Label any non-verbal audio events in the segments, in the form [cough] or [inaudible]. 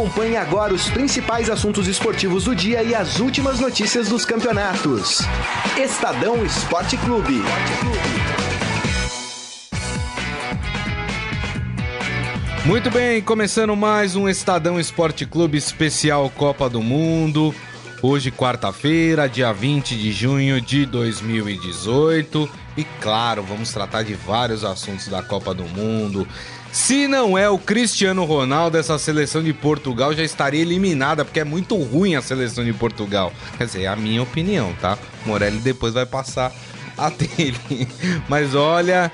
Acompanhe agora os principais assuntos esportivos do dia e as últimas notícias dos campeonatos. Estadão Esporte Clube. Muito bem, começando mais um Estadão Esporte Clube especial Copa do Mundo. Hoje, quarta-feira, dia 20 de junho de 2018. E claro, vamos tratar de vários assuntos da Copa do Mundo. Se não é o Cristiano Ronaldo, essa seleção de Portugal já estaria eliminada, porque é muito ruim a seleção de Portugal. Quer dizer, é a minha opinião, tá? Morelli depois vai passar a [laughs] dele. Mas olha,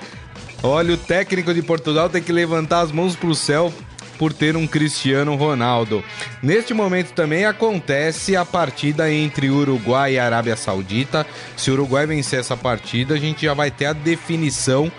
olha, o técnico de Portugal tem que levantar as mãos pro céu por ter um Cristiano Ronaldo. Neste momento também acontece a partida entre Uruguai e Arábia Saudita. Se o Uruguai vencer essa partida, a gente já vai ter a definição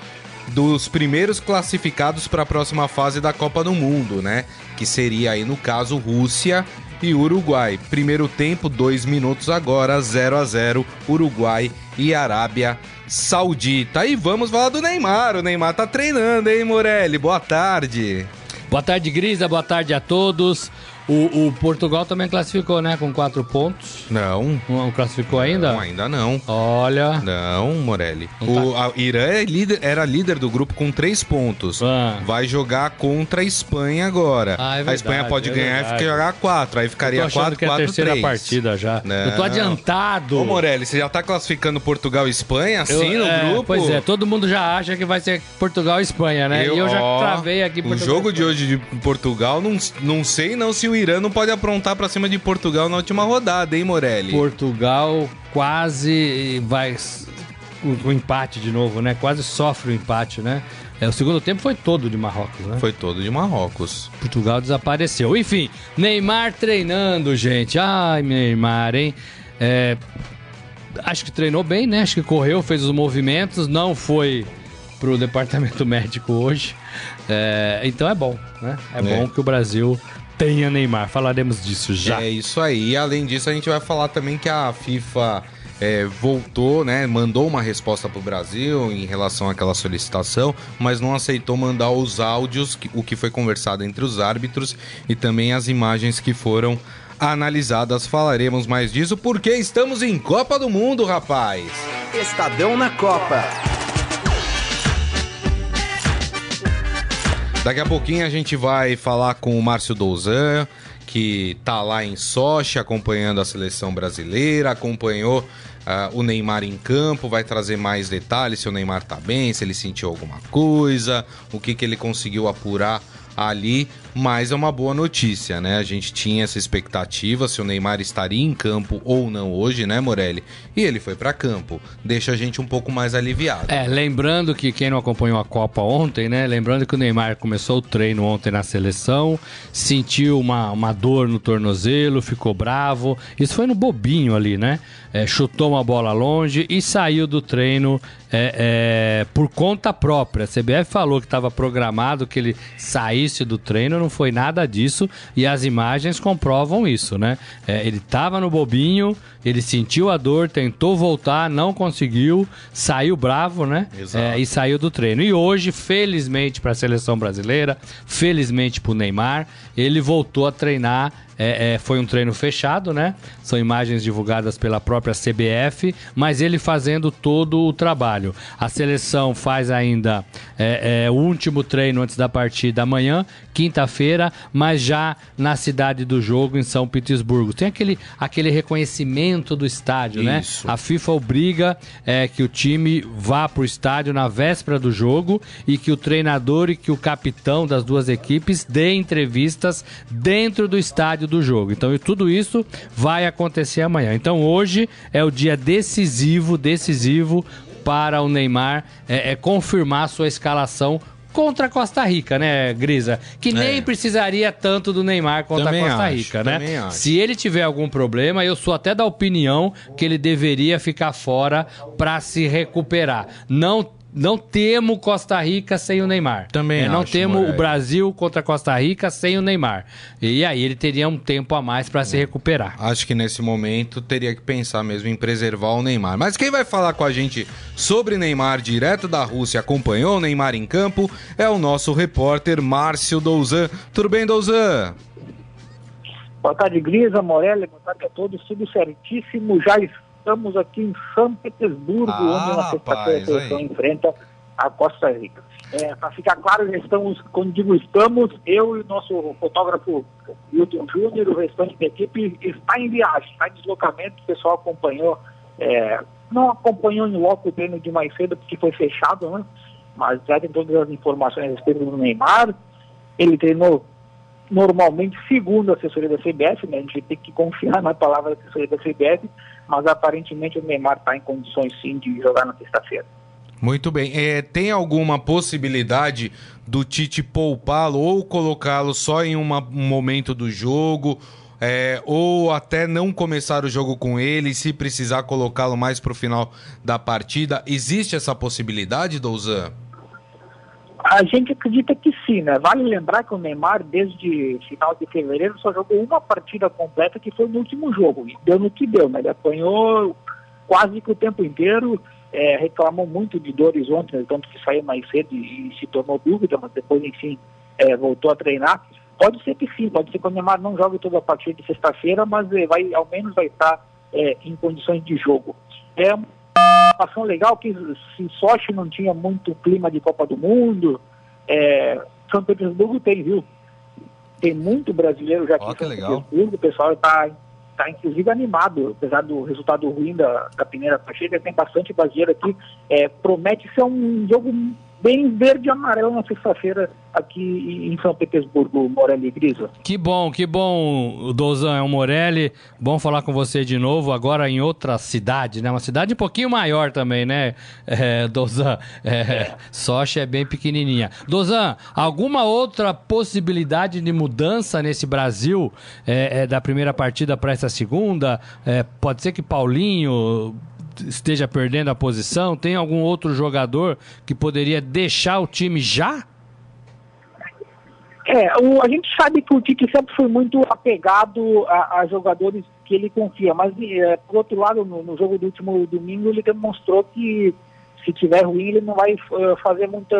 dos primeiros classificados para a próxima fase da Copa do Mundo, né? Que seria aí no caso Rússia e Uruguai. Primeiro tempo, dois minutos agora, 0 a 0 Uruguai e Arábia Saudita. E vamos falar do Neymar. O Neymar tá treinando, hein, Morelli? Boa tarde. Boa tarde, Grisa. Boa tarde a todos. O, o, Portugal também classificou, né? Com quatro pontos. Não. Não classificou ainda? Não, ainda não. Olha. Não, Morelli. o tá... Irã é líder, era líder do grupo com três pontos. Ah. Vai jogar contra a Espanha agora. Ah, é verdade, a Espanha pode é ganhar e jogar quatro. Aí ficaria quatro, quatro, que é a terceira 3. partida já. Não. Eu tô adiantado. Ô, Morelli, você já tá classificando Portugal e Espanha assim eu, no é, grupo? Pois é, todo mundo já acha que vai ser Portugal e Espanha, né? Eu, e eu já ó, travei aqui Portugal. O jogo de hoje de Portugal, não, não sei não se o Irã não pode aprontar para cima de Portugal na última rodada, hein, Morelli? Portugal quase vai o, o, empate de novo, né? Quase sofre o empate, né? É, o segundo tempo foi todo de Marrocos, né? Foi todo de Marrocos. Portugal desapareceu. Enfim, Neymar treinando, gente. Ai, Neymar, hein? É, acho que treinou bem, né? Acho que correu, fez os movimentos, não foi pro departamento [laughs] médico hoje. É, então é bom, né? É, é, bom que o Brasil tenha Neymar. Falaremos disso já. É isso aí. E além disso, a gente vai falar também que a FIFA é, voltou, né? Mandou uma resposta para o Brasil em relação àquela solicitação, mas não aceitou mandar os áudios, o que foi conversado entre os árbitros e também as imagens que foram analisadas. Falaremos mais disso porque estamos em Copa do Mundo, rapaz. Estadão na Copa. Daqui a pouquinho a gente vai falar com o Márcio Douzan, que tá lá em Sochi acompanhando a seleção brasileira, acompanhou uh, o Neymar em campo, vai trazer mais detalhes se o Neymar tá bem, se ele sentiu alguma coisa, o que, que ele conseguiu apurar ali, mas é uma boa notícia, né? A gente tinha essa expectativa se o Neymar estaria em campo ou não hoje, né, Morelli? E ele foi para campo. Deixa a gente um pouco mais aliviado. É, lembrando que quem não acompanhou a Copa ontem, né? Lembrando que o Neymar começou o treino ontem na seleção, sentiu uma, uma dor no tornozelo, ficou bravo. Isso foi no bobinho ali, né? É, chutou uma bola longe e saiu do treino é, é, por conta própria. A CBF falou que estava programado que ele saísse do treino, não foi nada disso e as imagens comprovam isso, né? É, ele estava no bobinho, ele sentiu a dor, tentou voltar, não conseguiu, saiu bravo, né? É, e saiu do treino. E hoje, felizmente para a seleção brasileira, felizmente para o Neymar, ele voltou a treinar é, é, foi um treino fechado, né? São imagens divulgadas pela própria CBF, mas ele fazendo todo o trabalho. A seleção faz ainda é, é o último treino antes da partida amanhã, quinta-feira, mas já na cidade do jogo, em São Petersburgo. Tem aquele, aquele reconhecimento do estádio, né? Isso. né? A FIFA obriga é, que o time vá para o estádio na véspera do jogo e que o treinador e que o capitão das duas equipes dê entrevistas dentro do estádio do jogo. Então, tudo isso vai acontecer amanhã. Então, hoje é o dia decisivo, decisivo para o Neymar é, é confirmar sua escalação contra a Costa Rica, né, Grisa? Que nem é. precisaria tanto do Neymar contra também a Costa acho, Rica, né? Se ele tiver algum problema, eu sou até da opinião que ele deveria ficar fora para se recuperar. Não não temo Costa Rica sem o Neymar. Também é, Não acho, temo o Brasil contra Costa Rica sem o Neymar. E aí ele teria um tempo a mais para se é. recuperar. Acho que nesse momento teria que pensar mesmo em preservar o Neymar. Mas quem vai falar com a gente sobre Neymar direto da Rússia, acompanhou o Neymar em campo, é o nosso repórter Márcio Douzan. Tudo bem, Douzan? Boa tarde, Grisa, Morelli, boa tarde a todos, tudo certíssimo. Já estamos aqui em São Petersburgo, ah, onde na sexta-feira a seleção enfrenta a Costa Rica. É, Para ficar claro, estamos, quando digo estamos, eu e o nosso fotógrafo Hilton Júnior, o restante da equipe, está em viagem, está em deslocamento, o pessoal acompanhou, é, não acompanhou em loco o treino de mais cedo, porque foi fechado, né? Mas já tem todas as informações a respeito do Neymar. Ele treinou normalmente segundo a assessoria da CBF, né? A gente tem que confiar na palavra da assessoria da CBF, mas aparentemente o Neymar está em condições sim de jogar na sexta-feira. Muito bem. É, tem alguma possibilidade do Tite poupá-lo ou colocá-lo só em uma, um momento do jogo? É, ou até não começar o jogo com ele, se precisar colocá-lo mais para o final da partida. Existe essa possibilidade, Douzan? A gente acredita que sim, né? Vale lembrar que o Neymar, desde final de fevereiro, só jogou uma partida completa, que foi no último jogo. E deu no que deu, né? Ele apanhou quase que o tempo inteiro, é, reclamou muito de dores ontem, tanto que saiu mais cedo e, se tornou dúvida, mas depois, enfim, é, voltou a treinar. Pode ser que sim, pode ser que o Neymar não jogue toda a partida de sexta-feira, mas é, vai, ao menos vai estar é, em condições de jogo. É participação legal que se Sochi não tinha muito clima de Copa do Mundo, é, São Petersburgo tem, viu? Tem muito brasileiro já aqui oh, em São legal. Petersburgo, o pessoal está tá, inclusive animado, apesar do resultado ruim da, da primeira partida, tem bastante brasileiro aqui, é, promete ser um jogo bem verde e amarelo na sexta-feira aqui em São Petersburgo, Morelli Grisa. Que bom, que bom, Dozan, é o Morelli. Bom falar com você de novo, agora em outra cidade, né? Uma cidade um pouquinho maior também, né, [laughs] é, Dozan? É, é. Sochi é bem pequenininha. Dozan, alguma outra possibilidade de mudança nesse Brasil é, é, da primeira partida para essa segunda? É, pode ser que Paulinho esteja perdendo a posição? Tem algum outro jogador que poderia deixar o time já? É, o, a gente sabe que o Tite sempre foi muito apegado a, a jogadores que ele confia, mas é, por outro lado, no, no, jogo do último domingo, ele demonstrou que se tiver ruim, ele não vai uh, fazer muita.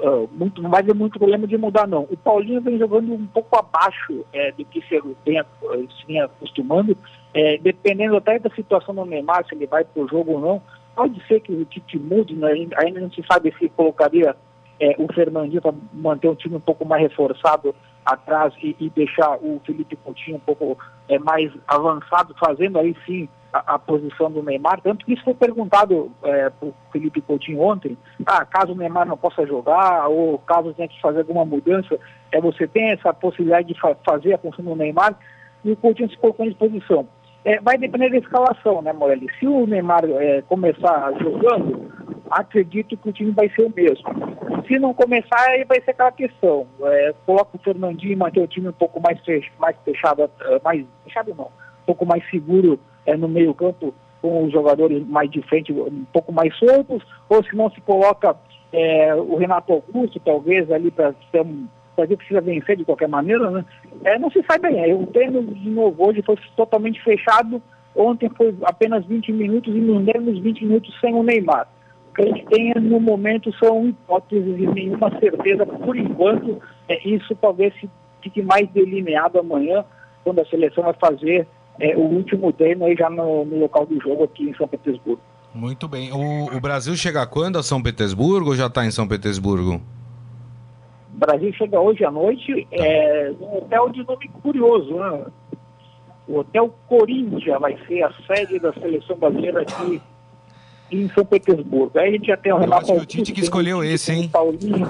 Uh, muito, não vai ter muito problema de mudar, não. O Paulinho vem jogando um pouco abaixo é, do que se vinha, acostumando, é, dependendo até da situação do Neymar, se ele vai para o jogo ou não, pode ser que o Tite mude, né? ainda não se sabe se colocaria é, o Fernandinho para manter o time um pouco mais reforçado atrás e, e deixar o Felipe Coutinho um pouco é, mais avançado, fazendo aí sim a, a, posição do Neymar. Tanto que isso foi perguntado é, para o Felipe Coutinho ontem, ah, caso o Neymar não possa jogar ou caso tenha que fazer alguma mudança, é, você tem essa possibilidade de fa fazer a função do Neymar e o Coutinho se colocou em disposição. É, vai depender da escalação, né, Morelli? Se o Neymar é, começar jogando, acredito que o time vai ser o mesmo. Se não começar, aí vai ser aquela questão. É, coloca o Fernandinho e manter o time um pouco mais, mais fechado, é, mais fechado não, um pouco mais seguro é, no meio campo, com os jogadores mais de frente, um pouco mais soltos, ou se não se coloca é, o Renato Augusto, talvez, ali para ser um Brasil precisa vencer de qualquer maneira, né? É, não se sai bem. O treino de novo hoje foi totalmente fechado. Ontem foi apenas 20 minutos e nos mesmos 20 minutos sem o Neymar. O que a gente tem no momento são hipóteses e nenhuma certeza por enquanto. É, isso talvez fique mais delineado amanhã, quando a seleção vai fazer é, o último treino aí já no, no, local do jogo aqui em São Petersburgo. Muito bem. O, o Brasil chega quando a São Petersburgo ou já está em São Petersburgo? O Brasil chega hoje à noite é, num hotel de nome curioso, né? O Hotel Corinthians vai ser a sede da seleção brasileira aqui em São Petersburgo. Aí a gente já tem o Renato. acho que o Tite que escolheu esse, hein? Paulinho.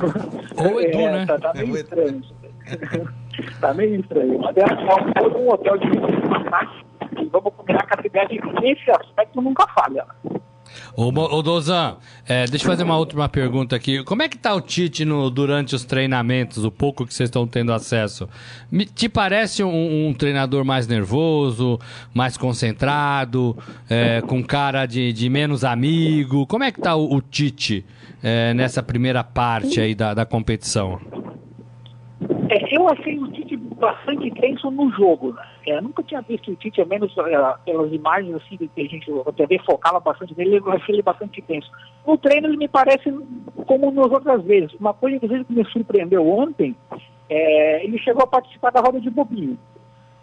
Ou Edu, é, né? Tá, tá meio é, estranho. [laughs] tá meio estranho. Mas é um hotel de. E vamos combinar que a cidade, nesse aspecto, nunca falha. Ô, ô Dozan, é, deixa eu fazer uma última pergunta aqui. Como é que tá o Tite no, durante os treinamentos, o pouco que vocês estão tendo acesso? Me, te parece um, um, treinador mais nervoso, mais concentrado, é, com cara de, de, menos amigo? Como é que tá o, o Tite é, nessa primeira parte aí da, da competição? É, eu achei o Tite bastante tenso no jogo, né? É, nunca tinha visto o Tite, ao menos é, pelas imagens assim, que a gente, a TV focava bastante nele, eu achei ele bastante tenso. No treino ele me parece como nas outras vezes. Uma coisa, que me surpreendeu ontem, é, ele chegou a participar da roda de bobinho.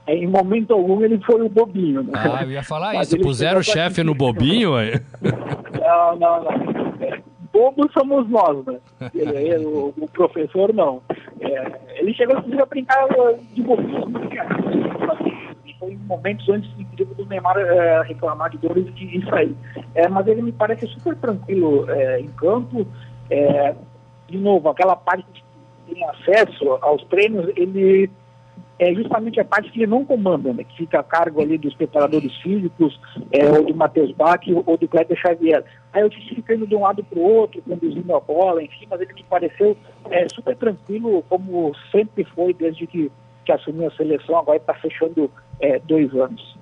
é, em momento algum ele foi o bobinho. Né? Ah, eu ia falar Mas isso. Puseram o chefe no bobinho? Não, não, não. Bobos somos nós, né? [laughs] Ele, o, o, professor não. É, ele chegou a brincar de bobinho, foi em momentos antes do Neymar é, reclamar de dores e isso aí. É, mas ele me parece super tranquilo é, em campo. É, de novo, aquela parte que tem acesso aos treinos, ele é justamente a parte que ele não comanda, né, que fica a cargo ali dos preparadores físicos, é, ou do Matheus Bach ou do Kleber Xavier. Aí eu disse ficando de um lado para o outro, conduzindo a bola, enfim, mas ele me pareceu é, super tranquilo, como sempre foi desde que, que assumiu a seleção, agora está fechando é, dois anos.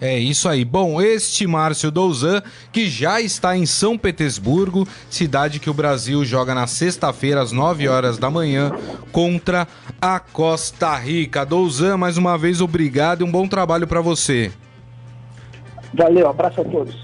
É isso aí. Bom, este Márcio Douzan, que já está em São Petersburgo, cidade que o Brasil joga na sexta-feira às 9 horas da manhã contra a Costa Rica. Douzan, mais uma vez obrigado e um bom trabalho para você. Valeu, abraço a todos.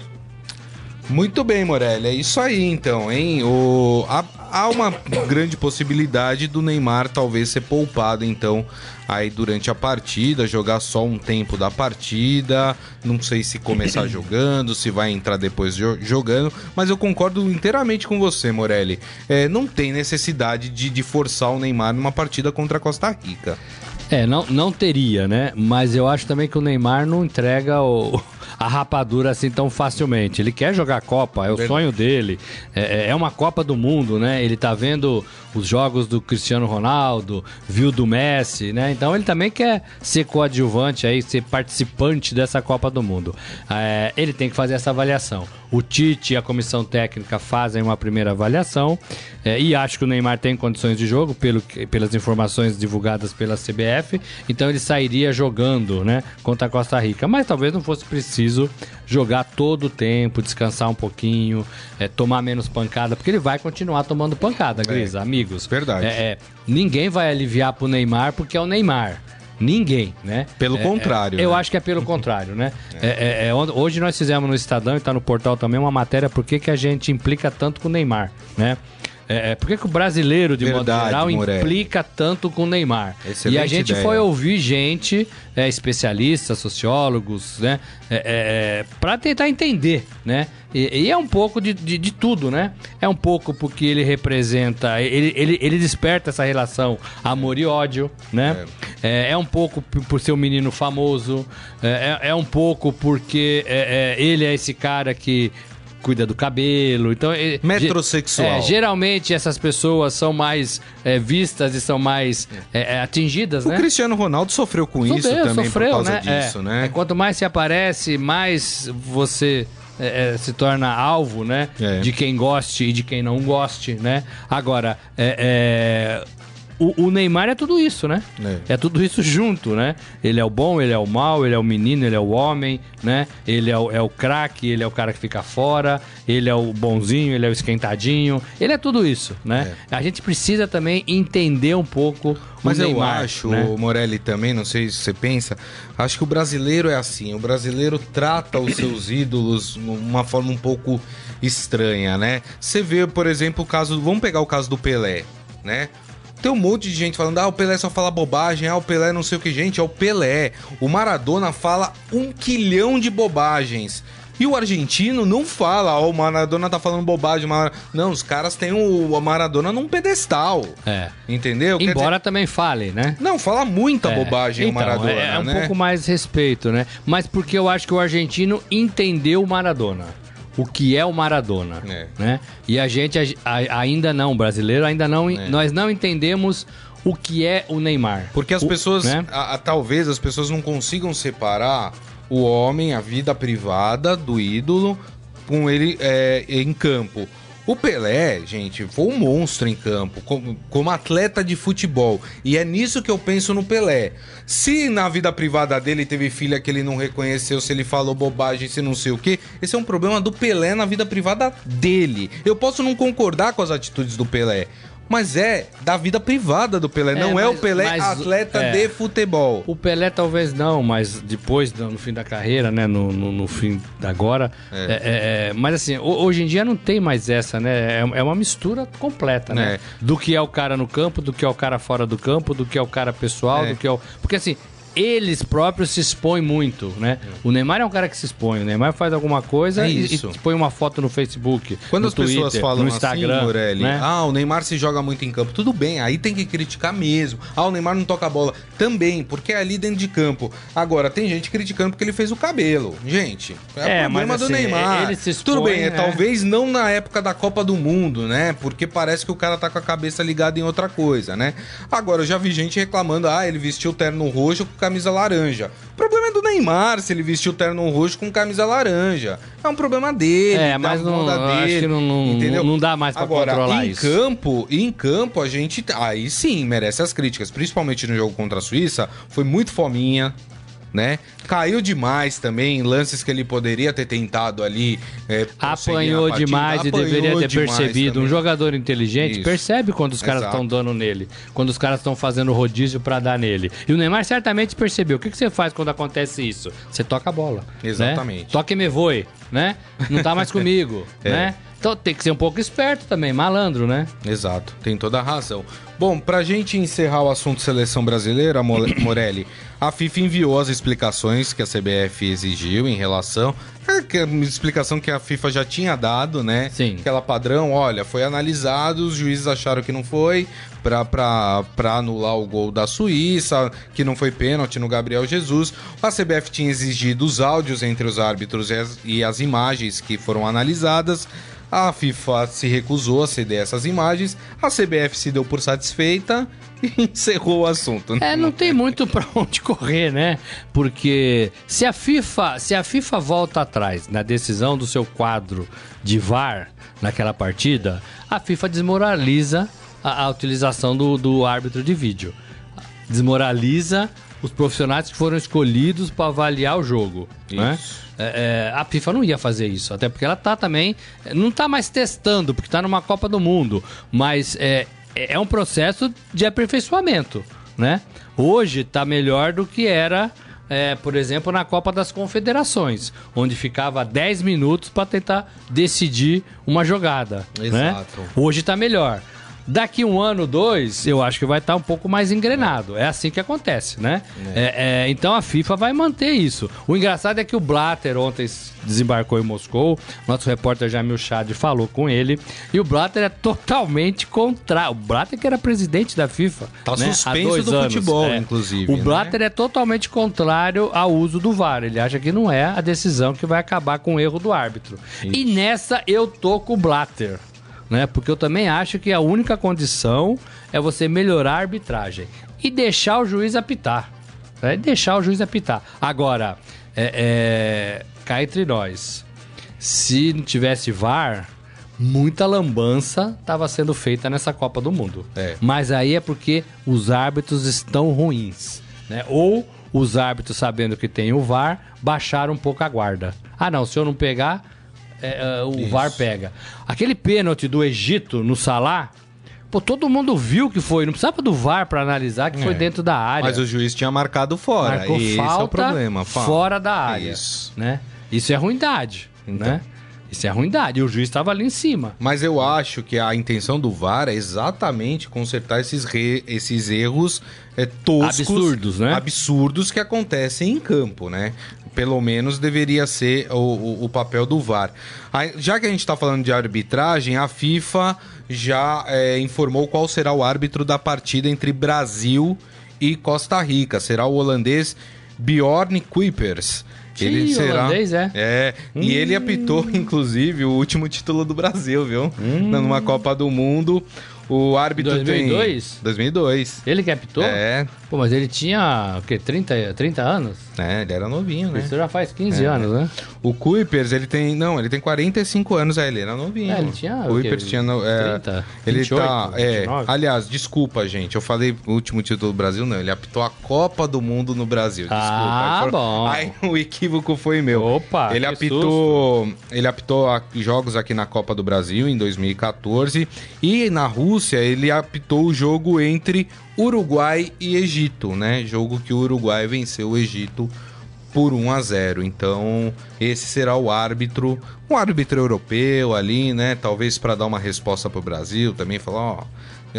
Muito bem, Morelli, é isso aí então, hein? O, há, há uma grande possibilidade do Neymar talvez ser poupado então aí durante a partida, jogar só um tempo da partida. Não sei se começar [clears throat] jogando, se vai entrar depois jogando, mas eu concordo inteiramente com você, Morelli. É, não tem necessidade de, de forçar o Neymar numa partida contra a Costa Rica. É, não, não teria, né? Mas eu acho também que o Neymar não entrega o, a rapadura assim tão facilmente. Ele quer jogar Copa, é o sonho dele. É, é, é uma Copa do Mundo, né? Ele tá vendo os jogos do Cristiano Ronaldo, viu do Messi, né? Então ele também quer ser coadjuvante aí, ser participante dessa Copa do Mundo. É, ele tem que fazer essa avaliação. O Tite e a comissão técnica fazem uma primeira avaliação é, e acho que o Neymar tem condições de jogo pelo, pelas informações divulgadas pela CBF. Então ele sairia jogando, né, contra a Costa Rica. Mas talvez não fosse preciso jogar todo o tempo, descansar um pouquinho, é, tomar menos pancada, porque ele vai continuar tomando pancada, Grisa, é, amigos. Verdade. É, é, ninguém vai aliviar pro Neymar porque é o Neymar. Ninguém, né? Pelo é, contrário. É, eu né? acho que é pelo [laughs] contrário, né? É. É, hoje nós fizemos no Estadão e está no portal também uma matéria por que, que a gente implica tanto com o Neymar, né? É, é, por que, que o brasileiro, de Verdade, modo geral, Morelli. implica tanto com o Neymar? Excelente e a gente ideia. foi ouvir gente, é, especialistas, sociólogos, né? É, é, é para tentar entender, né? E, e é um pouco de, de, de, tudo, né? É um pouco porque ele representa, ele, ele, ele desperta essa relação amor e ódio, né? É, é um pouco por ser um menino famoso, é, é, um pouco porque ele é esse cara que cuida do cabelo. Então, metrosexual. É, geralmente essas pessoas são mais é, vistas e são mais é, é atingidas, o né? O Cristiano Ronaldo sofreu com isso também sofreu, por causa né? disso, né? É, quanto mais se aparece, mais você é, é, se torna alvo, né? É. De quem goste e de quem não goste, né? Agora, é, o, o, Neymar é tudo isso, né? É. é. tudo isso junto, né? Ele é o bom, ele é o mal, ele é o menino, ele é o homem, né? Ele é o, é o craque, ele é o cara que fica fora, ele é o bonzinho, ele é o esquentadinho, ele é tudo isso, né? É. A gente precisa também entender um pouco Mas o Neymar, eu acho, né? Morelli também, não sei se você pensa, acho que o brasileiro é assim, o brasileiro trata os seus ídolos de uma forma um pouco estranha, né? Você vê, por exemplo, o caso, vamos pegar o caso do Pelé, né? Tem um monte de gente falando, ah, o Pelé só fala bobagem, ah, o Pelé não sei o que, gente, é o Pelé. O Maradona fala um quilhão de bobagens. E o argentino não fala, ó, oh, o Maradona tá falando bobagem. Mar... Não, os caras têm o Maradona num pedestal. É. Entendeu? Embora dizer... também fale, né? Não, fala muita é. bobagem então, o Maradona. É, é um né? pouco mais respeito, né? Mas porque eu acho que o argentino entendeu o Maradona o que é o Maradona, é. né? E a gente a, a, ainda não, brasileiro ainda não, é. nós não entendemos o que é o Neymar. Porque as o, pessoas, né? a, talvez as pessoas não consigam separar o homem, a vida privada do ídolo, com ele é, em campo. O Pelé, gente, foi um monstro em campo, como, como, atleta de futebol. E é nisso que eu penso no Pelé. Se na vida privada dele teve filha que ele não reconheceu, se ele falou bobagem, se não sei o que, esse é um problema do Pelé na vida privada dele. Eu posso não concordar com as atitudes do Pelé mas é da vida privada do Pelé, é, não é o Pelé mas, atleta é, de futebol. O Pelé talvez não, mas depois, no fim da carreira, né, no, no, no fim da agora, é. é. é, é mas assim, hoje em dia não tem mais essa, né, é, uma mistura completa, né, do que é o cara no campo, do que é o cara fora do campo, do que é o cara pessoal, do que é o... Porque assim, eles próprios se expõem muito, né? O Neymar é um cara que se expõe. O Neymar faz alguma coisa É e, e põe uma foto no Facebook, Quando no as pessoas Twitter, falam no Instagram, assim, Morelli, né? ah, o Neymar se joga muito em campo. Tudo bem, aí tem que criticar mesmo. Ah, o Neymar não toca a bola. Também, porque é ali dentro de campo. Agora, tem gente criticando porque ele fez o cabelo. Gente, é, É, o problema mas do assim, Neymar. ele se expõe, Tudo bem, é, é. talvez não na época da Copa do Mundo, né? Porque parece que o cara tá com a cabeça ligada em outra coisa, né? Agora, eu já vi gente reclamando, ah, ele vestiu terno roxo camisa laranja. O problema é do Neymar se ele vestiu terno roxo com camisa laranja. É um problema dele, É, da mas não- eu acho dele, que não- não- entendeu? não dá mais pra Agora, controlar em isso. campo, em campo a gente aí sim merece as críticas, principalmente no jogo contra a Suíça, foi muito fominha, né? Caiu demais também, em lances que ele poderia ter tentado ali. é, Apanhou demais e apanhou deveria ter percebido. Um também. jogador inteligente Isso. percebe quando os caras estão dando nele, quando os caras estão fazendo rodízio pra dar nele. E o Neymar certamente percebeu. O que, que você faz quando acontece isso? Você toca a bola. né? Exatamente. Toque e me voe, né? Não tá mais [laughs] comigo, É. né? Então tem que ser um pouco esperto também, malandro, né? Exato, tem toda a razão. Bom, pra gente encerrar o assunto seleção brasileira, [coughs] Morelli, a FIFA enviou as explicações que a CBF exigiu em relação. É que é uma explicação que a FIFA já tinha dado, né? Sim. Aquela padrão, olha, foi analisado, os juízes acharam que não foi pra anular o gol da Suíça, que não foi pênalti no Gabriel Jesus. A CBF tinha exigido os áudios entre os árbitros e as, e as imagens que foram analisadas. A FIFA se recusou a ceder essas imagens, a CBF se deu por satisfeita [laughs] encerrou o assunto. né? É, não tem muito pra onde correr, né? Porque se a FIFA, se a FIFA volta atrás na decisão do seu quadro de VAR naquela partida, a FIFA desmoraliza a, a utilização do, do árbitro de vídeo. Desmoraliza os profissionais que foram escolhidos para avaliar o jogo. Né? É, é, a FIFA não ia fazer isso, até porque ela tá também. Não tá mais testando, porque tá numa Copa do Mundo. Mas é, é um processo de aperfeiçoamento, né? Hoje tá melhor do que era, é, por exemplo, na Copa das Confederações, onde ficava 10 minutos para tentar decidir uma jogada. né? Exato. Hoje tá melhor. Daqui um ano, dois, eu acho que vai estar um pouco mais engrenado. É assim que acontece, né? É, é, então a FIFA vai manter isso. O engraçado é que o Blatter ontem desembarcou em Moscou. Nosso repórter Jamil Chad falou com ele. E o Blatter é totalmente contrário. O Blatter que era presidente da FIFA. Tá né? Suspenso do anos. futebol, É. inclusive, O né? Blatter é totalmente contrário ao uso do VAR. Ele acha que não é a decisão que vai acabar com o erro do árbitro. E nessa eu tô com o Blatter. Né? Porque eu também acho que a única condição é você melhorar a arbitragem e deixar o juiz apitar. Né? Deixar o juiz apitar. Agora, é, é, cá entre nós, se não tivesse VAR, muita lambança estava sendo feita nessa Copa do Mundo. É. Mas aí é porque os árbitros estão ruins, né? Ou os árbitros, sabendo que tem o VAR, baixaram um pouco a guarda. Ah, não, se eu não pegar, é, é, o Isso. VAR pega. Aquele pênalti do Egito no Salah, pô, todo mundo viu que foi. Não precisava do VAR para analisar que foi É. dentro da área. Mas o juiz tinha marcado fora. Marcou Esse falta é o problema. Fora da área. Isso. Né? Isso é ruindade, Então. né? Isso é ruindade. E o juiz estava ali em cima. Mas eu acho que a intenção do VAR é exatamente consertar esses, re- esses erros é, toscos. Absurdos, né? Absurdos que acontecem em campo, né? Pelo menos deveria ser o, o- o papel do VAR. Aí, já que a gente está falando de arbitragem, a FIFA já é, informou qual será o árbitro da partida entre Brasil e Costa Rica. Será o holandês Bjorn Kuipers. Ih, holandês, é? É, e ele apitou, [laughs] inclusive, o último título do Brasil, viu? Numa Copa do Mundo. O árbitro 2002? tem... 2002? Ele que apitou? É, Pô, mas ele tinha, o quê? 30, 30 anos? é, ele era novinho, né? Isso já faz 15 É. anos, né? O Kuipers, ele tem... Não, ele tem 45 anos, é, ele era novinho. É, ele tinha O Kuipers tinha... É, 30, ele 28, tá... É, 29? aliás, desculpa, gente, eu falei o último título do Brasil, não. Ele apitou a Copa do Mundo no Brasil, desculpa. Ah, Aí bom. Aí [laughs] o equívoco foi meu. Opa, Ele apitou, ele apitou a- jogos aqui na Copa do Brasil em 2014 e na Rússia ele apitou o jogo entre Uruguai e Egito, né? Jogo que o Uruguai venceu o Egito por 1 a 0. Então, esse será o árbitro, um árbitro europeu ali, né? Talvez para dar uma resposta pro Brasil, também falar, ó,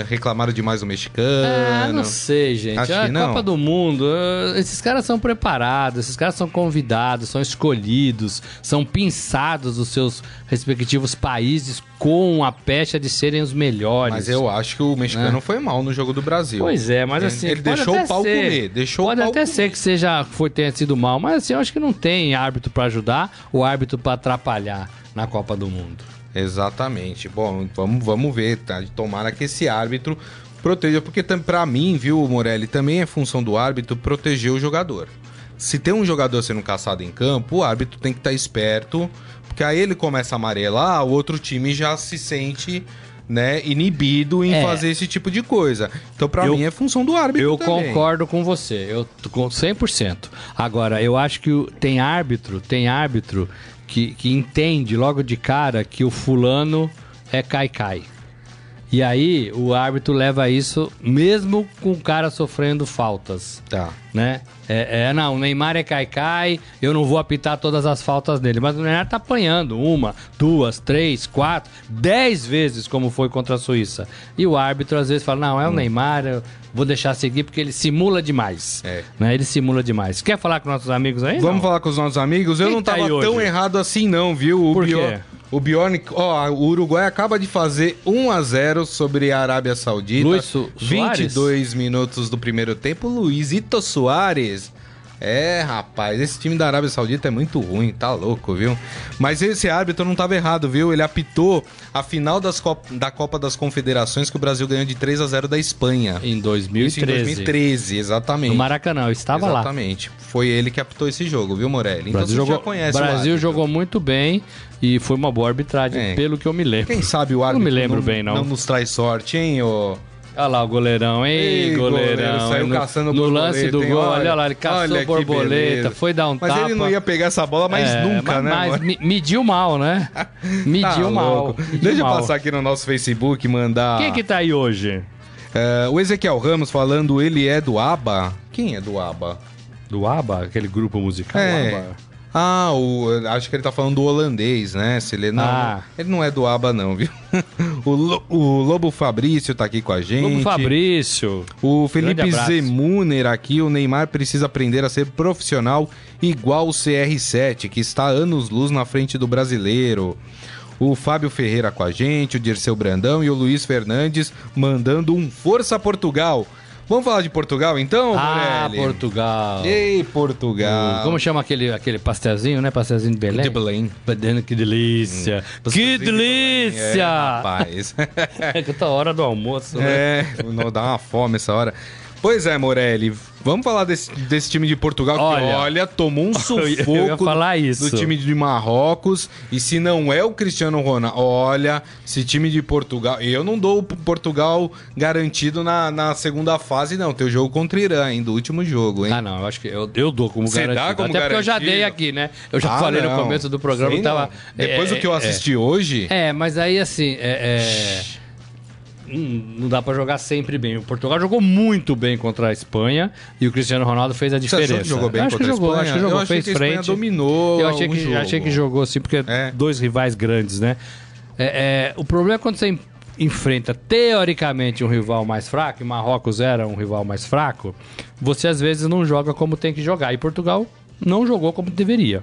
reclamaram demais do mexicano. Ah, não sei, gente. Acho a que não. Copa do Mundo, ah, esses caras são preparados, esses caras são convidados, são escolhidos, são pinçados dos seus respectivos países com a pecha de serem os melhores. Mas eu acho que o mexicano É. foi mal no jogo do Brasil. Pois é, mas assim. ele deixou o pau ser. comer, deixou o pode até comer. ser que seja, foi, tenha sido mal, mas assim, eu acho que não tem árbitro pra ajudar ou árbitro pra atrapalhar na Copa do Mundo. Exatamente. Bom, vamos, vamos ver, tá? Tomara que esse árbitro proteja, porque pra mim, viu, Morelli, também é função do árbitro proteger o jogador. Se tem um jogador sendo caçado em campo, o árbitro tem que estar esperto, porque aí ele começa a amarelar, o outro time já se sente, né, inibido em É. fazer esse tipo de coisa. Então, pra Eu- mim, é função do árbitro Eu também. concordo com você, eu com 100%. Agora, eu acho que tem árbitro, tem árbitro que, que entende logo de cara que o fulano é cai-cai. E aí, o árbitro leva isso mesmo com o cara sofrendo faltas. Tá. né? É, é, não, o Neymar é cai-cai, eu não vou apitar todas as faltas dele. Mas o Neymar tá apanhando uma, duas, três, quatro, dez vezes, como foi contra a Suíça. E o árbitro às vezes fala: não, é o Neymar, eu vou deixar seguir porque ele simula demais. É. Né? Ele simula demais. Quer falar com nossos amigos aí? Vamos Não? falar com os nossos amigos. Eu Quem não tá tava aí tão hoje? errado assim, não, viu? O Por quê? O Bjorn, ó, o Uruguai acaba de fazer 1 a 0 sobre a Arábia Saudita. Luiz Su- Soares? 22 minutos do primeiro tempo. Luizito Soares. É, rapaz, esse time da Arábia Saudita é muito ruim, tá louco, viu? Mas esse árbitro não tava errado, viu? Ele apitou a final da Copa das Confederações que o Brasil ganhou de 3 a 0 da Espanha. Em Isso em 2013. 2013, exatamente. No Maracanã, eu estava lá. Exatamente. Foi ele que apitou esse jogo, viu, Morelli? Então Brasil, você jogou, já conhece o Brasil jogou muito bem e foi uma boa arbitragem, É. pelo que eu me lembro. Quem sabe o árbitro não me lembro bem, não. não nos traz sorte, hein, ô... Olha lá o goleirão, ei, Ei, goleirão. goleiro, saiu no, caçando No lance do hein? gol, Olha, olha lá, ele caçou olha borboleta, foi dar um Mas tapa. ele não ia pegar essa bola mais É, nunca, mas, né, Mas me- mediu mal, né? [laughs] Mediu Tá mal. mediu Deixa eu mal. passar aqui no nosso Facebook e mandar... Quem que tá aí hoje? É, o Ezequiel Ramos falando, ele é do ABA. Quem é do ABA? Do ABBA, aquele grupo musical É. ABBA. Ah, o, acho que ele tá falando do holandês, né? Se ele, não, Ah. ele não é do ABA, não, viu? [laughs] o, Lo- o Lobo Fabrício tá aqui com a gente. Lobo Fabrício. O Felipe. Zemuner aqui, o Neymar precisa aprender a ser profissional igual o CR7, que está anos-luz na frente do brasileiro. O Fábio Ferreira com a gente, o Dirceu Brandão e o Luiz Fernandes mandando um Força Portugal. Vamos falar de Portugal então, Ah, Morelli? Portugal. Ei, Portugal. Como chama aquele, aquele pastelzinho, né? Pastelzinho de Belém? De Belém. Belém. Que delícia. Que Pastelzinho de Belém. É, delícia. rapaz. [laughs] É que tá hora do almoço, né? É, não dá uma fome essa hora. Pois é, Morelli, vamos falar desse, desse time de Portugal Olha. que, olha, tomou um [laughs] sufoco do time de Marrocos. E se não é o Cristiano Ronaldo, olha, esse time de Portugal. Eu não dou o Portugal garantido na, na segunda fase, não. Tem o jogo contra o Irã, hein, do último jogo, hein? Ah, não, eu acho que eu, eu dou como dá garantido. como Até porque eu já garantido? dei aqui, né? Eu já Ah, falei no não. começo do programa que tava. Depois é, do que eu é, assisti hoje. É, mas aí assim, é, é, não dá pra jogar sempre bem. O Portugal jogou muito bem contra a Espanha e o Cristiano Ronaldo fez a Você diferença. achou que jogou bem acho contra que a jogou, Espanha? acho que jogou, eu fez que a Espanha frente. dominou Eu achei que, jogo. achei que jogou assim, porque É. dois rivais grandes, né? É, é, o problema é quando você en- enfrenta teoricamente um rival mais fraco, e Marrocos era um rival mais fraco, você às vezes não joga como tem que jogar. E Portugal não jogou como deveria.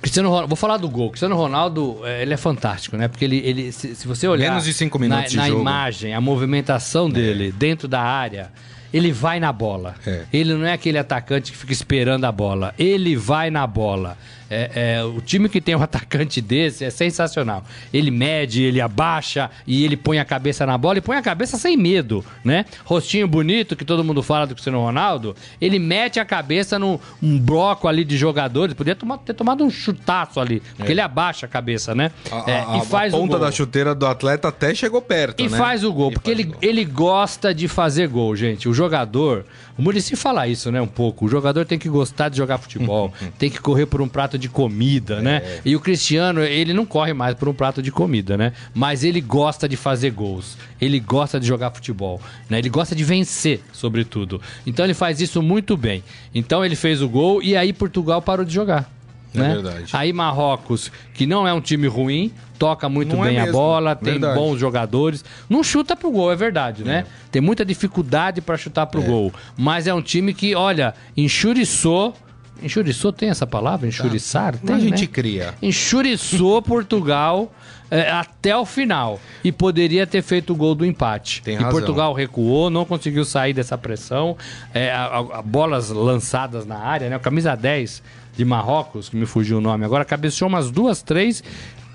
Cristiano Ronaldo, vou falar do gol. Cristiano Ronaldo, é, ele é fantástico, né? Porque ele, ele se, se você olhar Menos de cinco minutos na, de na jogo. imagem, a movimentação dele dentro da área, ele vai na bola. É. Ele não é aquele atacante que fica esperando a bola. Ele vai na bola. É, é, o time que tem um [laughs] atacante desse é sensacional. Ele mede, ele abaixa e ele põe a cabeça na bola e põe a cabeça sem medo, né? Rostinho bonito que todo mundo fala do Cristiano Ronaldo. Ele mete a cabeça num um bloco ali de jogadores. Podia tomar- ter tomado um chutaço ali, porque ele abaixa a cabeça, né? A, É, a- e faz a o ponta da chuteira do atleta até chegou perto, E né? faz o gol, E porque ele, gol. ele gosta de fazer gol, gente. O jogador, o Murici fala isso, né, um pouco. O jogador tem que gostar de jogar futebol, [laughs] tem que correr por um prato de comida, né? E o Cristiano, ele não corre mais por um prato de comida, né? Mas ele gosta de fazer gols. Ele gosta de jogar futebol, né? Ele gosta de vencer, sobretudo. Então ele faz isso muito bem. Então ele fez o gol e aí Portugal parou de jogar. É né? verdade. Aí Marrocos, que não é um time ruim, toca muito Não é bem a mesmo, bola, tem verdade. bons jogadores. Não chuta pro gol, é verdade, né? Tem muita dificuldade para chutar pro gol. Mas é um time que, olha, enxuriçou. Enxuriçou tem essa palavra? Enxuriçar? Tem, a gente né? cria. enxuriçou [laughs] Portugal é, até o final e poderia ter feito o gol do empate. Tem e razão. Portugal recuou, não conseguiu sair dessa pressão. É, a- a- a- bolas lançadas na área, né? O camisa 10 de Marrocos, que me fugiu o nome agora, cabeceou umas duas, três,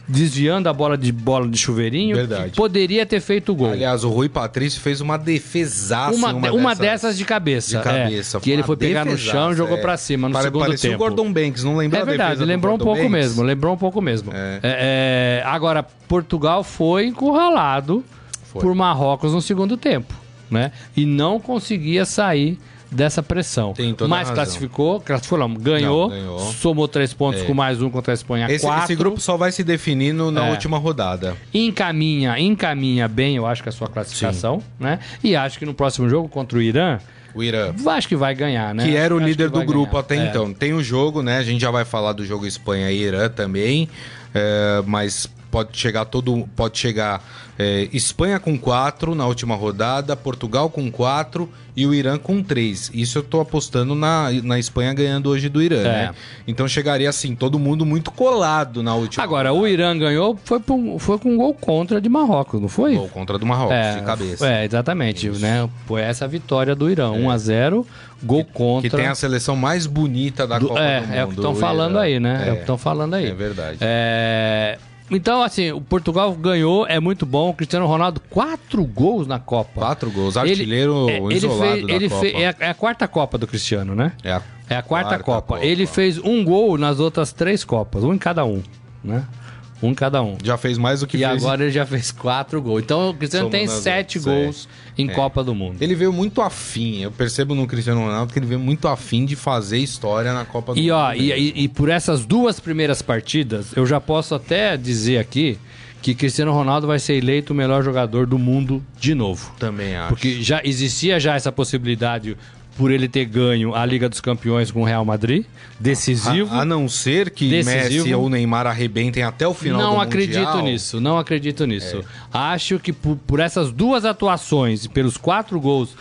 desviando a bola de bola de chuveirinho. Verdade. Poderia ter feito o gol. Aliás, o Rui Patrício fez uma defesaça. uma, em uma, dessas, de cabeça. de cabeça. é, que ele Uma foi pegar no chão e jogou é. pra cima no Pare- segundo parecia tempo. o Gordon Banks, não lembrou É verdade, lembrou um pouco Banks? mesmo, lembrou um pouco mesmo. É. É, é, agora, Portugal foi encurralado Foi. por Marrocos no segundo tempo, né? E não conseguia sair dessa pressão. Tem toda Mas classificou, classificou não, ganhou, Não, ganhou. somou três pontos É. com mais um contra a Espanha, Esse, quatro. esse grupo só vai se definindo na É. última rodada. encaminha, encaminha bem, eu acho que a sua classificação, né? E acho que no próximo jogo contra o Irã, O Irã. acho que vai ganhar, né? Que era o Acho líder do grupo ganhar. até É. então. Tem o jogo, né? A gente já vai falar do jogo Espanha e Irã também. é, mas pode chegar todo. Pode chegar é, Espanha com 4 na última rodada, Portugal com 4 e o Irã com 3. Isso eu tô apostando na, na Espanha ganhando hoje do Irã, É. né? Então chegaria assim, todo mundo muito colado na última Agora, o Irã ganhou, foi, por- foi com um gol contra de Marrocos, não foi? Gol contra do Marrocos, de cabeça. É, exatamente, né? Foi essa a vitória do Irã, 1 a 0, gol contra. Que tem a seleção mais bonita da do- Copa é, do Mundo. é o que estão falando aí, né? É, o que É, estão falando aí. é verdade. É, Então, assim, o Portugal ganhou, é muito bom. O Cristiano Ronaldo, quatro gols na Copa. Quatro gols, artilheiro é, ele isolado fez, da ele Copa. fez- é, a, é a quarta Copa do Cristiano, né? É a, É a quarta, Quarta Copa. Copa. Ele fez um gol nas outras três Copas, um em cada um, né? Um cada um. já fez mais do que E fez. agora ele já fez quatro gols. Então o Cristiano Somando tem sete outras, é. gols em Copa do Mundo. Ele veio muito afim. Eu percebo no Cristiano Ronaldo que ele veio muito afim de fazer história na Copa do E Mundo. ó, e, e- e por essas duas primeiras partidas, eu já posso até dizer aqui que Cristiano Ronaldo vai ser eleito o melhor jogador do mundo de novo. Também acho. Porque já existia já essa possibilidade por ele ter ganho a Liga dos Campeões com o Real Madrid, decisivo. A, a não ser que Decisivo. Messi ou Neymar arrebentem até o final não do acredito Mundial. É. nisso, não acredito nisso. Acho que por, por essas duas atuações e pelos quatro gols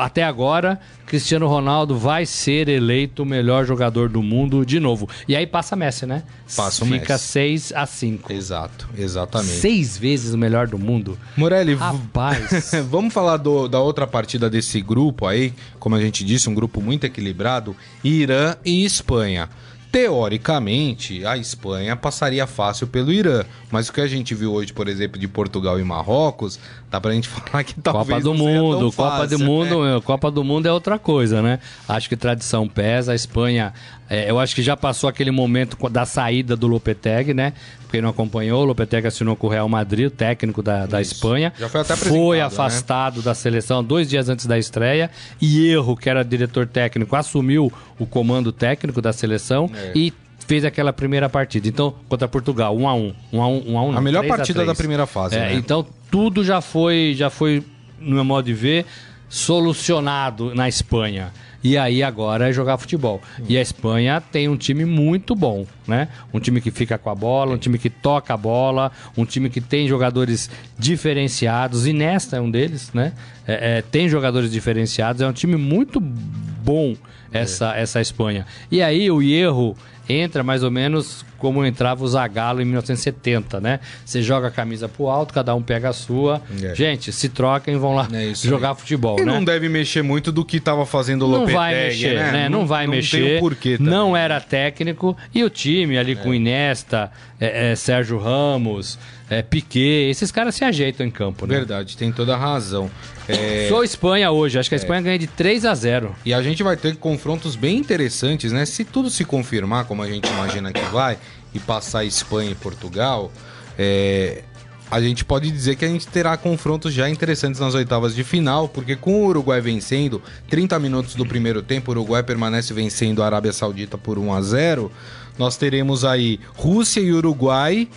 até agora, Cristiano Ronaldo vai ser eleito o melhor jogador do mundo de novo. E aí passa Messi, né? Passa o Fica Messi. 6 a 5. Exato, exatamente. Seis vezes o melhor do mundo. Morelli, Rapaz. [laughs] vamos falar do- da outra partida desse grupo aí, como a gente disse, um grupo muito equilibrado, Irã e Espanha. Teoricamente, a Espanha passaria fácil pelo Irã, mas o que a gente viu hoje, por exemplo, de Portugal e Marrocos, dá pra gente [laughs] falar que talvez Copa do Mundo, Copa fácil, do Mundo, né? meu, Copa do Mundo é outra coisa, né? Acho que tradição pesa. A Espanha, é, eu acho que já passou aquele momento da saída do Lopetegui, né? Quem não acompanhou, o Lopetegui assinou com o Real Madrid, o técnico da, da. Espanha. Já foi até Foi né? afastado da seleção dois dias antes da estreia. E Erro, que era diretor técnico, assumiu o comando técnico da seleção É. e fez aquela primeira partida. Então, contra Portugal, 1 a 1 1 a 1 1 a 1 A melhor 3 a partida 3. da primeira fase, É, né? Então, tudo já foi, já foi, no meu modo de ver, solucionado na Espanha. E aí agora é jogar futebol. E a Espanha tem um time muito bom, né? Um time que fica com a bola, um time que toca a bola, um time que tem jogadores diferenciados. E nesta é um deles, né? É, é, tem jogadores diferenciados. É um time muito bom essa, essa Espanha. E aí o erro entra mais ou menos como entrava o Zagallo em 1970, né? Você joga a camisa pro alto, cada um pega a sua. É. Gente, se trocam e vão lá É jogar aí. futebol, E né? não deve mexer muito do que estava fazendo o Não Lopetegui, vai mexer, né? Não, vai Não mexer. tem o porquê também. não era técnico. E o time ali com Inesta, é, é, Sérgio Ramos, é, Piquet, esses caras se ajeitam em campo, né? Verdade, tem toda a razão. É, Sou Espanha hoje. Acho que a Espanha ganha de 3 a 0 E a gente vai ter confrontos bem interessantes, né? Se tudo se confirmar, como a gente imagina que vai, e passar Espanha e Portugal, é, a gente pode dizer que a gente terá confrontos já interessantes nas oitavas de final, porque com o Uruguai vencendo, 30 minutos do primeiro tempo, o Uruguai permanece vencendo a Arábia Saudita por 1 a 0 nós teremos aí Rússia e Uruguai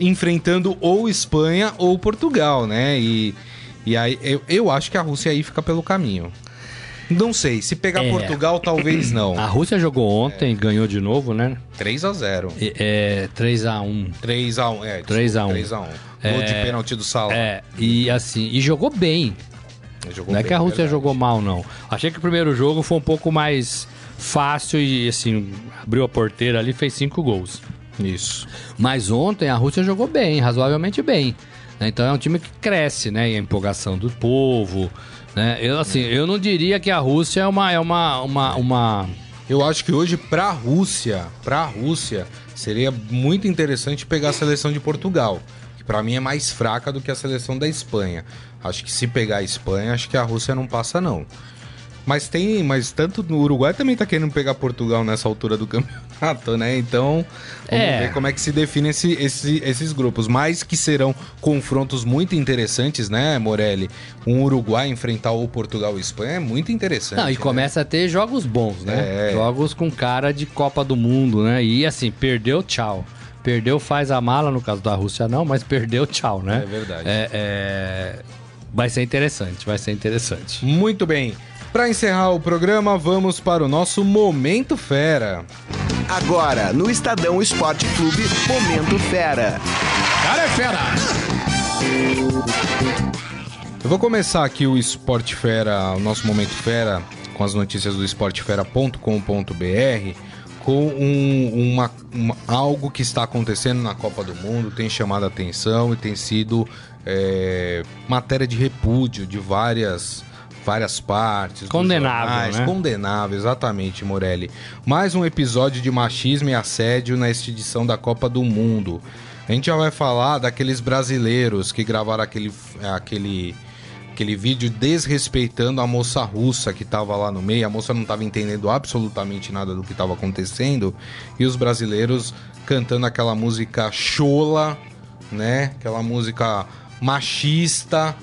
enfrentando ou Espanha ou Portugal, né? E, e aí eu, eu acho que a Rússia aí fica pelo caminho. Não sei, se pegar É. Portugal, talvez não. A Rússia jogou ontem, ganhou de novo, né? 3 a 0 E- É 3x1. 3 a 1 é. 3 a 1. 3 a 1 Gol de pênalti do Salah. É, e assim, e jogou bem. Jogou não é bem, que a Rússia verdade. jogou mal, não. Achei que o primeiro jogo foi um pouco mais fácil e, assim, abriu a porteira ali fez cinco gols. Isso. Mas ontem a Rússia jogou bem, razoavelmente bem. né? Então é um time que cresce, né? E a empolgação do povo. Né? Eu, assim, eu não diria que a Rússia é uma. É uma, uma, uma... Eu acho que hoje, pra Rússia, pra Rússia, seria muito interessante pegar a seleção de Portugal. Que pra mim é mais fraca do que a seleção da Espanha. Acho que se pegar a Espanha, acho que a Rússia não passa, não. Mas tem, mas tanto no Uruguai também tá querendo pegar Portugal nessa altura do [laughs] campeonato, né? Então, vamos É. ver como é que se define esse, esse- esses grupos. Mas que serão confrontos muito interessantes, né, Morelli? Um Uruguai enfrentar o Portugal e Espanha é muito interessante. Não, e né? começa a ter jogos bons, né? É. Jogos com cara de Copa do Mundo, né? E assim, perdeu, tchau. Perdeu, faz a mala, no caso da Rússia não, mas perdeu, tchau, né? É verdade. É, é, Vai ser interessante, vai ser interessante. Muito bem. Para encerrar o programa, vamos para o nosso Momento Fera. Agora, no Estadão Esporte Clube, Momento Fera. Cara é fera! Eu vou começar aqui o Esporte Fera, o nosso Momento Fera, com as notícias do esportefera.com.br, com um- uma, uma- algo que está acontecendo na Copa do Mundo, tem chamado a atenção e tem sido é, matéria de repúdio de várias várias partes. Condenável, jornais. né? Condenável, exatamente, Morelli. Mais um episódio de machismo e assédio nesta edição da Copa do Mundo. A gente já vai falar daqueles brasileiros que gravaram aquele, aquele, aquele vídeo desrespeitando a moça russa que estava lá no meio. A moça não estava entendendo absolutamente nada do que estava acontecendo. E os brasileiros cantando aquela música chola, né? Aquela música machista.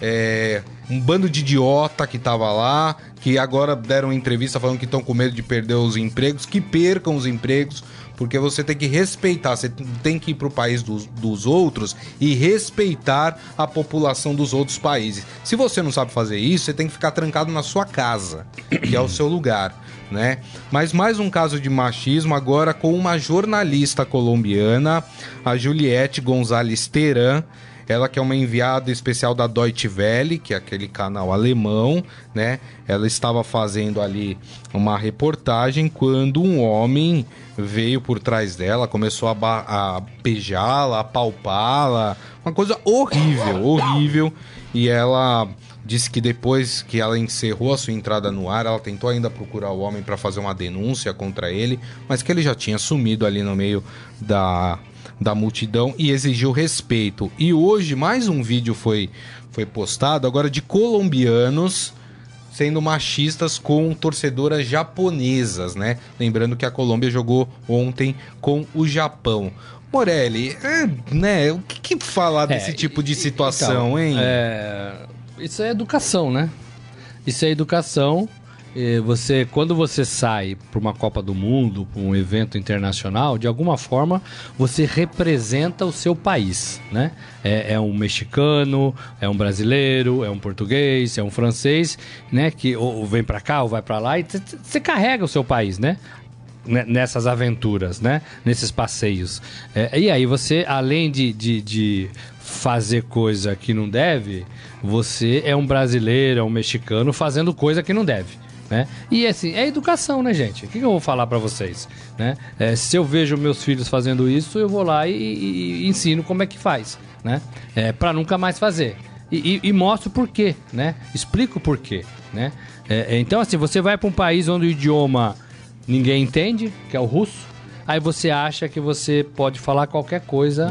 É, um bando de idiota que tava lá, que agora deram entrevista falando que estão com medo de perder os empregos, que percam os empregos, porque você tem que respeitar, você tem que ir pro país dos, dos outros e respeitar a população dos outros países. Se você não sabe fazer isso, você tem que ficar trancado na sua casa, que é o seu lugar, né? Mas mais um caso de machismo agora com uma jornalista colombiana, a Juliette Gonzalez Teran, ela que é uma enviada especial da Deutsche Welle, que é aquele canal alemão, né? Ela estava fazendo ali uma reportagem quando um homem veio por trás dela, começou a, a beijá-la, a palpá-la, uma coisa horrível, horrível. E ela disse que depois que ela encerrou a sua entrada no ar, ela tentou ainda procurar o homem para fazer uma denúncia contra ele, mas que ele já tinha sumido ali no meio da da multidão e exigiu respeito. E hoje mais um vídeo foi, foi postado agora de colombianos sendo machistas com torcedoras japonesas, né? Lembrando que a Colômbia jogou ontem com o Japão. Morelli, é, né? O que, que falar desse É, tipo de situação, então, hein? é, isso é educação, né? Isso é educação. Você, quando você sai para uma Copa do Mundo, para um evento internacional, de alguma forma você representa o seu país, né? É, é um mexicano, é um brasileiro, é um português, é um francês, né? Que ou vem para cá ou vai para lá e você- carrega o seu país, né? ne- nessas aventuras, né? Nesses passeios. É, e aí você, além de, de, de fazer coisa que não deve, você é um brasileiro, é um mexicano fazendo coisa que não deve. Né? E assim, é educação, né, gente? O que, que eu vou falar pra vocês? Né? É, se eu vejo meus filhos fazendo isso, eu vou lá e, e- e ensino como é que faz, né? É, para nunca mais fazer. E, e, e mostro por quê, né? Explico por quê, né? É, é, então, assim, você vai para um país onde o idioma ninguém entende, que é o russo, aí você acha que você pode falar qualquer coisa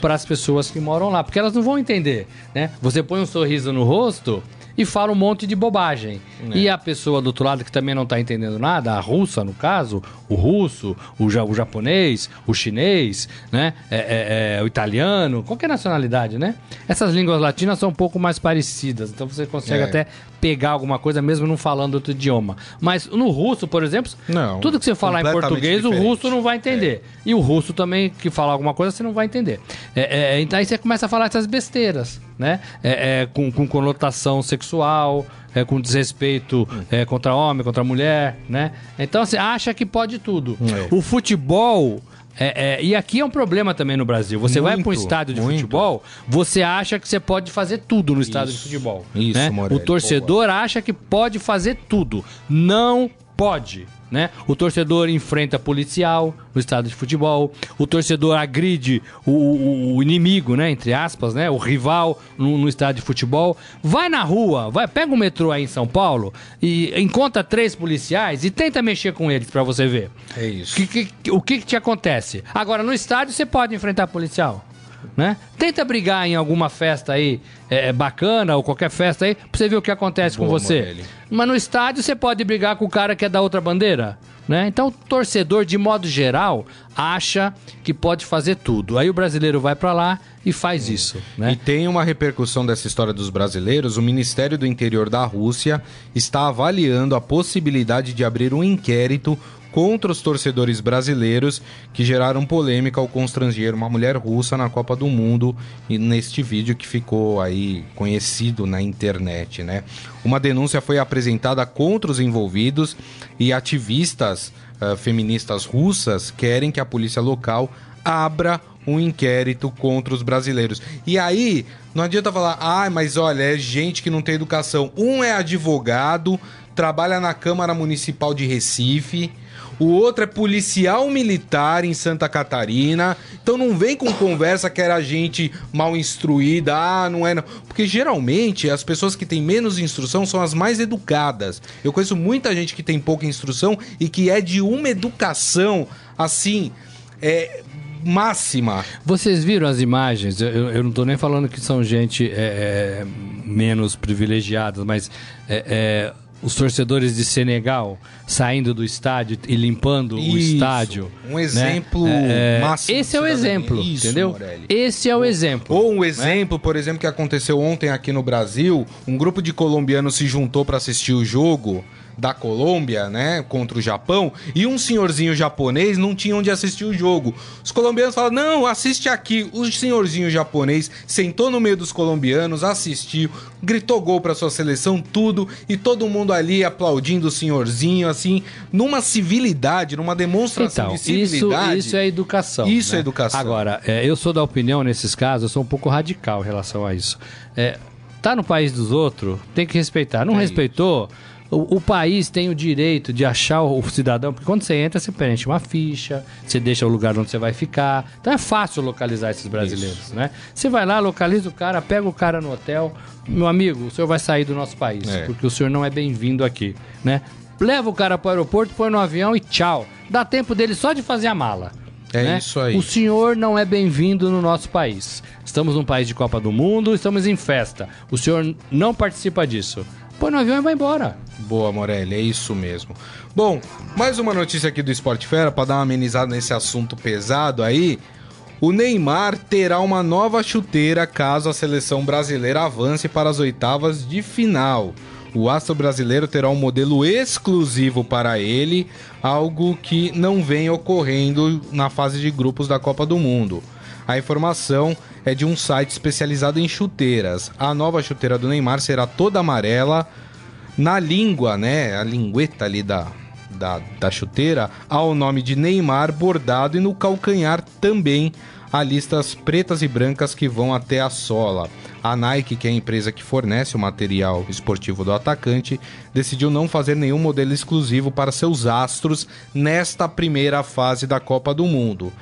para as pessoas que moram lá, porque elas não vão entender, né? Você põe um sorriso no rosto e fala um monte de bobagem. É. E a pessoa do outro lado que também não tá entendendo nada, a russa no caso, o russo, o, ja- o japonês, o chinês, né? É, é- é, o italiano, qualquer nacionalidade, né? Essas línguas latinas são um pouco mais parecidas, então você consegue É. até pegar alguma coisa mesmo não falando outro idioma. Mas no russo, por exemplo, Não, tudo que você falar em português, o diferente. russo não vai entender. E o russo também, que falar alguma coisa, você não vai entender. É, é, então aí você começa a falar essas besteiras, né? É, é, com, com conotação sexual, é, com desrespeito é, contra homem, contra mulher, né? Então você acha que pode tudo. É. O futebol. É, é, e aqui é um problema também no Brasil. Você vai para um Muito, estádio de muito. futebol, você acha que você pode fazer tudo no estádio de futebol. isso, né? Morelli, O torcedor acha que pode fazer tudo. Não pode. Né? O torcedor enfrenta policial no estádio de futebol, o torcedor agride o, o- o inimigo, né? Entre aspas, né? O rival no, no estádio de futebol. Vai na rua, vai, pega o metrô aí em São Paulo e encontra três policiais e tenta mexer com eles pra você ver. É isso. Que- que- o que, que te acontece? Agora, no estádio você pode enfrentar policial. Né? Tenta brigar em alguma festa aí é, é, bacana ou qualquer festa aí pra você ver o que acontece com Boa, você. Morelli. Mas no estádio você pode brigar com o cara que é da outra bandeira. Né? Então o torcedor, de modo geral, acha que pode fazer tudo. Aí o brasileiro vai pra lá e faz isso. E Né? tem uma repercussão dessa história dos brasileiros. O Ministério do Interior da Rússia está avaliando a possibilidade de abrir um inquérito contra os torcedores brasileiros que geraram polêmica ao constranger uma mulher russa na Copa do Mundo e neste vídeo que ficou aí conhecido na internet, né? Uma denúncia foi apresentada contra os envolvidos e ativistas ah, feministas russas querem que a polícia local abra um inquérito contra os brasileiros. E aí, não adianta falar, ah, mas olha, é gente que não tem educação. Um é advogado, trabalha na Câmara Municipal de Recife. O outro é policial militar em Santa Catarina. Então não vem com conversa que era gente mal instruída. Ah, não é. Não. Porque geralmente as pessoas que têm menos instrução são as mais educadas. Eu conheço muita gente que tem pouca instrução e que é de uma educação assim. É, máxima. Vocês viram as imagens? Eu, eu- não tô nem falando que são gente é, é, menos privilegiada, mas é, é, os torcedores de Senegal saindo do estádio e limpando o Isso, estádio. um né? exemplo É, é, máximo Esse é o exemplo, Isso, entendeu? Morelli. Esse é o exemplo. Ou um exemplo, por exemplo, que aconteceu ontem aqui no Brasil, um grupo de colombianos se juntou para assistir o jogo da Colômbia, né, contra o Japão, e um senhorzinho japonês não tinha onde assistir o jogo. Os colombianos falaram: "Não, assiste aqui". O senhorzinho japonês sentou no meio dos colombianos, assistiu, gritou gol para sua seleção, tudo, e todo mundo ali aplaudindo o senhorzinho assim, numa civilidade, numa demonstração Então, de isso, civilidade. isso é educação. Isso né? é educação. Agora, é, eu sou da opinião, nesses casos, eu sou um pouco radical em relação a isso. É, tá no país dos outros, tem que respeitar. Não É respeitou, o, o país tem o direito de achar o, o cidadão, porque quando você entra, você preenche uma ficha, você deixa o lugar onde você vai ficar. Então é fácil localizar esses brasileiros, né? Você vai lá, localiza o cara, pega o cara no hotel. Meu amigo, o senhor vai sair do nosso país, É. porque o senhor não é bem-vindo aqui, né? Leva o cara para o aeroporto, põe no avião e tchau. Dá tempo dele só de fazer a mala. É né? isso aí. O senhor não é bem-vindo no nosso país. Estamos num país de Copa do Mundo, estamos em festa. O senhor não participa disso. Põe no avião e vai embora. Boa, Morelli, é isso mesmo. Bom, mais uma notícia aqui do Esporte Fera para dar uma amenizada nesse assunto pesado aí. O Neymar terá uma nova chuteira caso a seleção brasileira avance para as oitavas de final. O astro brasileiro terá um modelo exclusivo para ele, algo que não vem ocorrendo na fase de grupos da Copa do Mundo. A informação é de um site especializado em chuteiras. A nova chuteira do Neymar será toda amarela, na língua, né, a lingueta ali da, da, da chuteira, há o nome de Neymar bordado e no calcanhar também há listas pretas e brancas que vão até a sola. A Nike, que é a empresa que fornece o material esportivo do atacante, decidiu não fazer nenhum modelo exclusivo para seus astros nesta primeira fase da Copa do Mundo.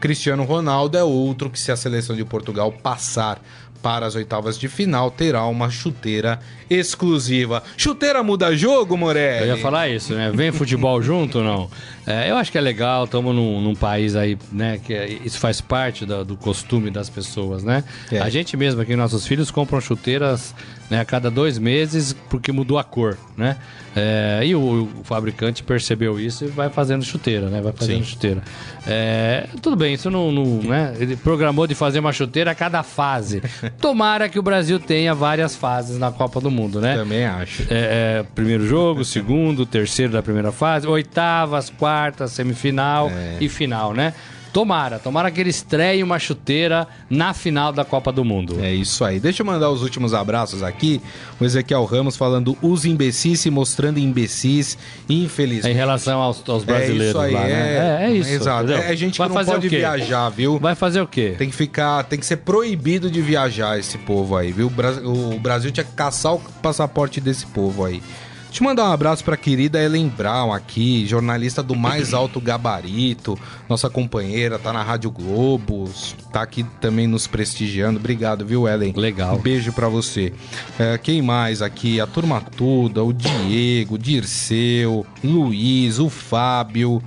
Cristiano Ronaldo é outro que, se a seleção de Portugal passar para as oitavas de final, terá uma chuteira exclusiva. Chuteira muda jogo, Morelli? Eu ia falar isso, né? Vem futebol [laughs] junto ou não? É, eu acho que é legal, estamos num, num país aí, né? Que é- isso faz parte da- do costume das pessoas, né? É. A gente mesmo aqui, nossos filhos compram chuteiras né? A cada dois meses, porque mudou a cor, né? É, e o, o, fabricante percebeu isso e vai fazendo chuteira, né? Vai fazendo Sim. chuteira. É, tudo bem, isso não, não, né? Ele programou de fazer uma chuteira a cada fase. [laughs] Tomara que o Brasil tenha várias fases na Copa do Mundo, né? Também acho. É, é primeiro jogo, segundo, terceiro da primeira fase, oitavas, quartas, semifinal é. e final, né? Tomara, tomara que ele estreie uma chuteira na final da Copa do Mundo. É isso aí. Deixa eu mandar os últimos abraços aqui. O Ezequiel Ramos falando os imbecis se mostrando imbecis, infelizmente. Em relação aos, aos brasileiros é isso aí, lá, né? é, é, isso. Exato. É gente Vai que não pode viajar, viu? Vai fazer o quê? Tem que ficar, tem que ser proibido de viajar esse povo aí, viu? O Brasil tinha que caçar o passaporte desse povo aí. Deixa eu mandar um abraço para a querida Ellen Brown aqui, jornalista do mais alto gabarito, nossa companheira, tá na Rádio Globo, tá aqui também nos prestigiando. Obrigado, viu, Ellen? Legal. Um beijo para você. É, quem mais aqui? A turma toda, o Diego, o Dirceu, Luiz, o Fábio.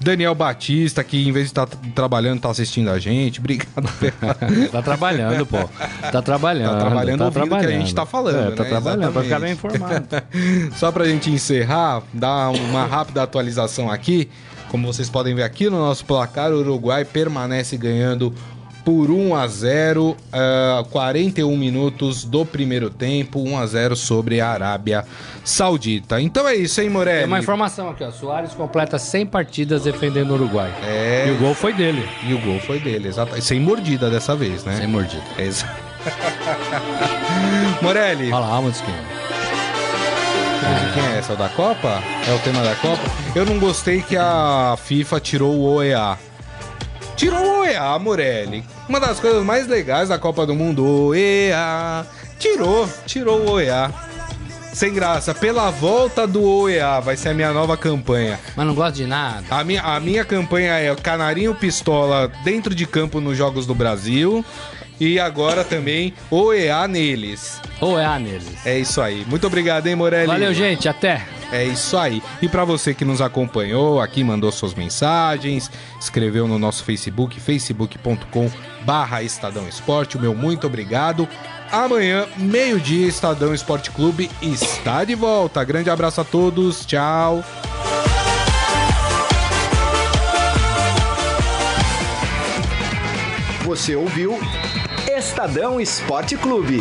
Daniel Batista, que em vez de estar tá trabalhando, tá assistindo a gente. Obrigado. [laughs] tá trabalhando, pô. Tá trabalhando. Tá trabalhando tá ouvindo trabalhando. que a gente tá falando, é, tá né? trabalhando, pra ficar bem informado. [laughs] Só pra gente encerrar, dar uma rápida atualização aqui. Como vocês podem ver aqui no nosso placar, o Uruguai permanece ganhando por 1 a 0, uh, 41 minutos do primeiro tempo, 1 a 0 sobre a Arábia Saudita. Então é isso, hein, Morelli? Tem uma informação aqui, ó. Soares completa 100 partidas defendendo o Uruguai. É. E o gol foi dele. E o gol foi dele, exato. Sem mordida dessa vez, né? Sem mordida. Exato. [laughs] Morelli. De esquina. Quem é essa? Da Copa? É o tema da Copa? Eu não gostei que a FIFA tirou o OEA. Tirou o OEA, Morelli. Uma das coisas mais legais da Copa do Mundo, OEA. Tirou, tirou o OEA. Sem graça, pela volta do OEA, vai ser a minha nova campanha. Mas não gosto de nada. A minha, a minha campanha é Canarinho Pistola dentro de campo nos Jogos do Brasil. E agora também OEA neles. OEA neles. É isso aí. Muito obrigado, hein, Morelli? Valeu, gente. Até. É isso aí. E para você que nos acompanhou, aqui mandou suas mensagens, escreveu no nosso Facebook, facebook.com barra Estadão Esporte, o meu muito obrigado. Amanhã, meio-dia, Estadão Esporte Clube está de volta. Grande abraço a todos, tchau. Você ouviu Estadão Esporte Clube.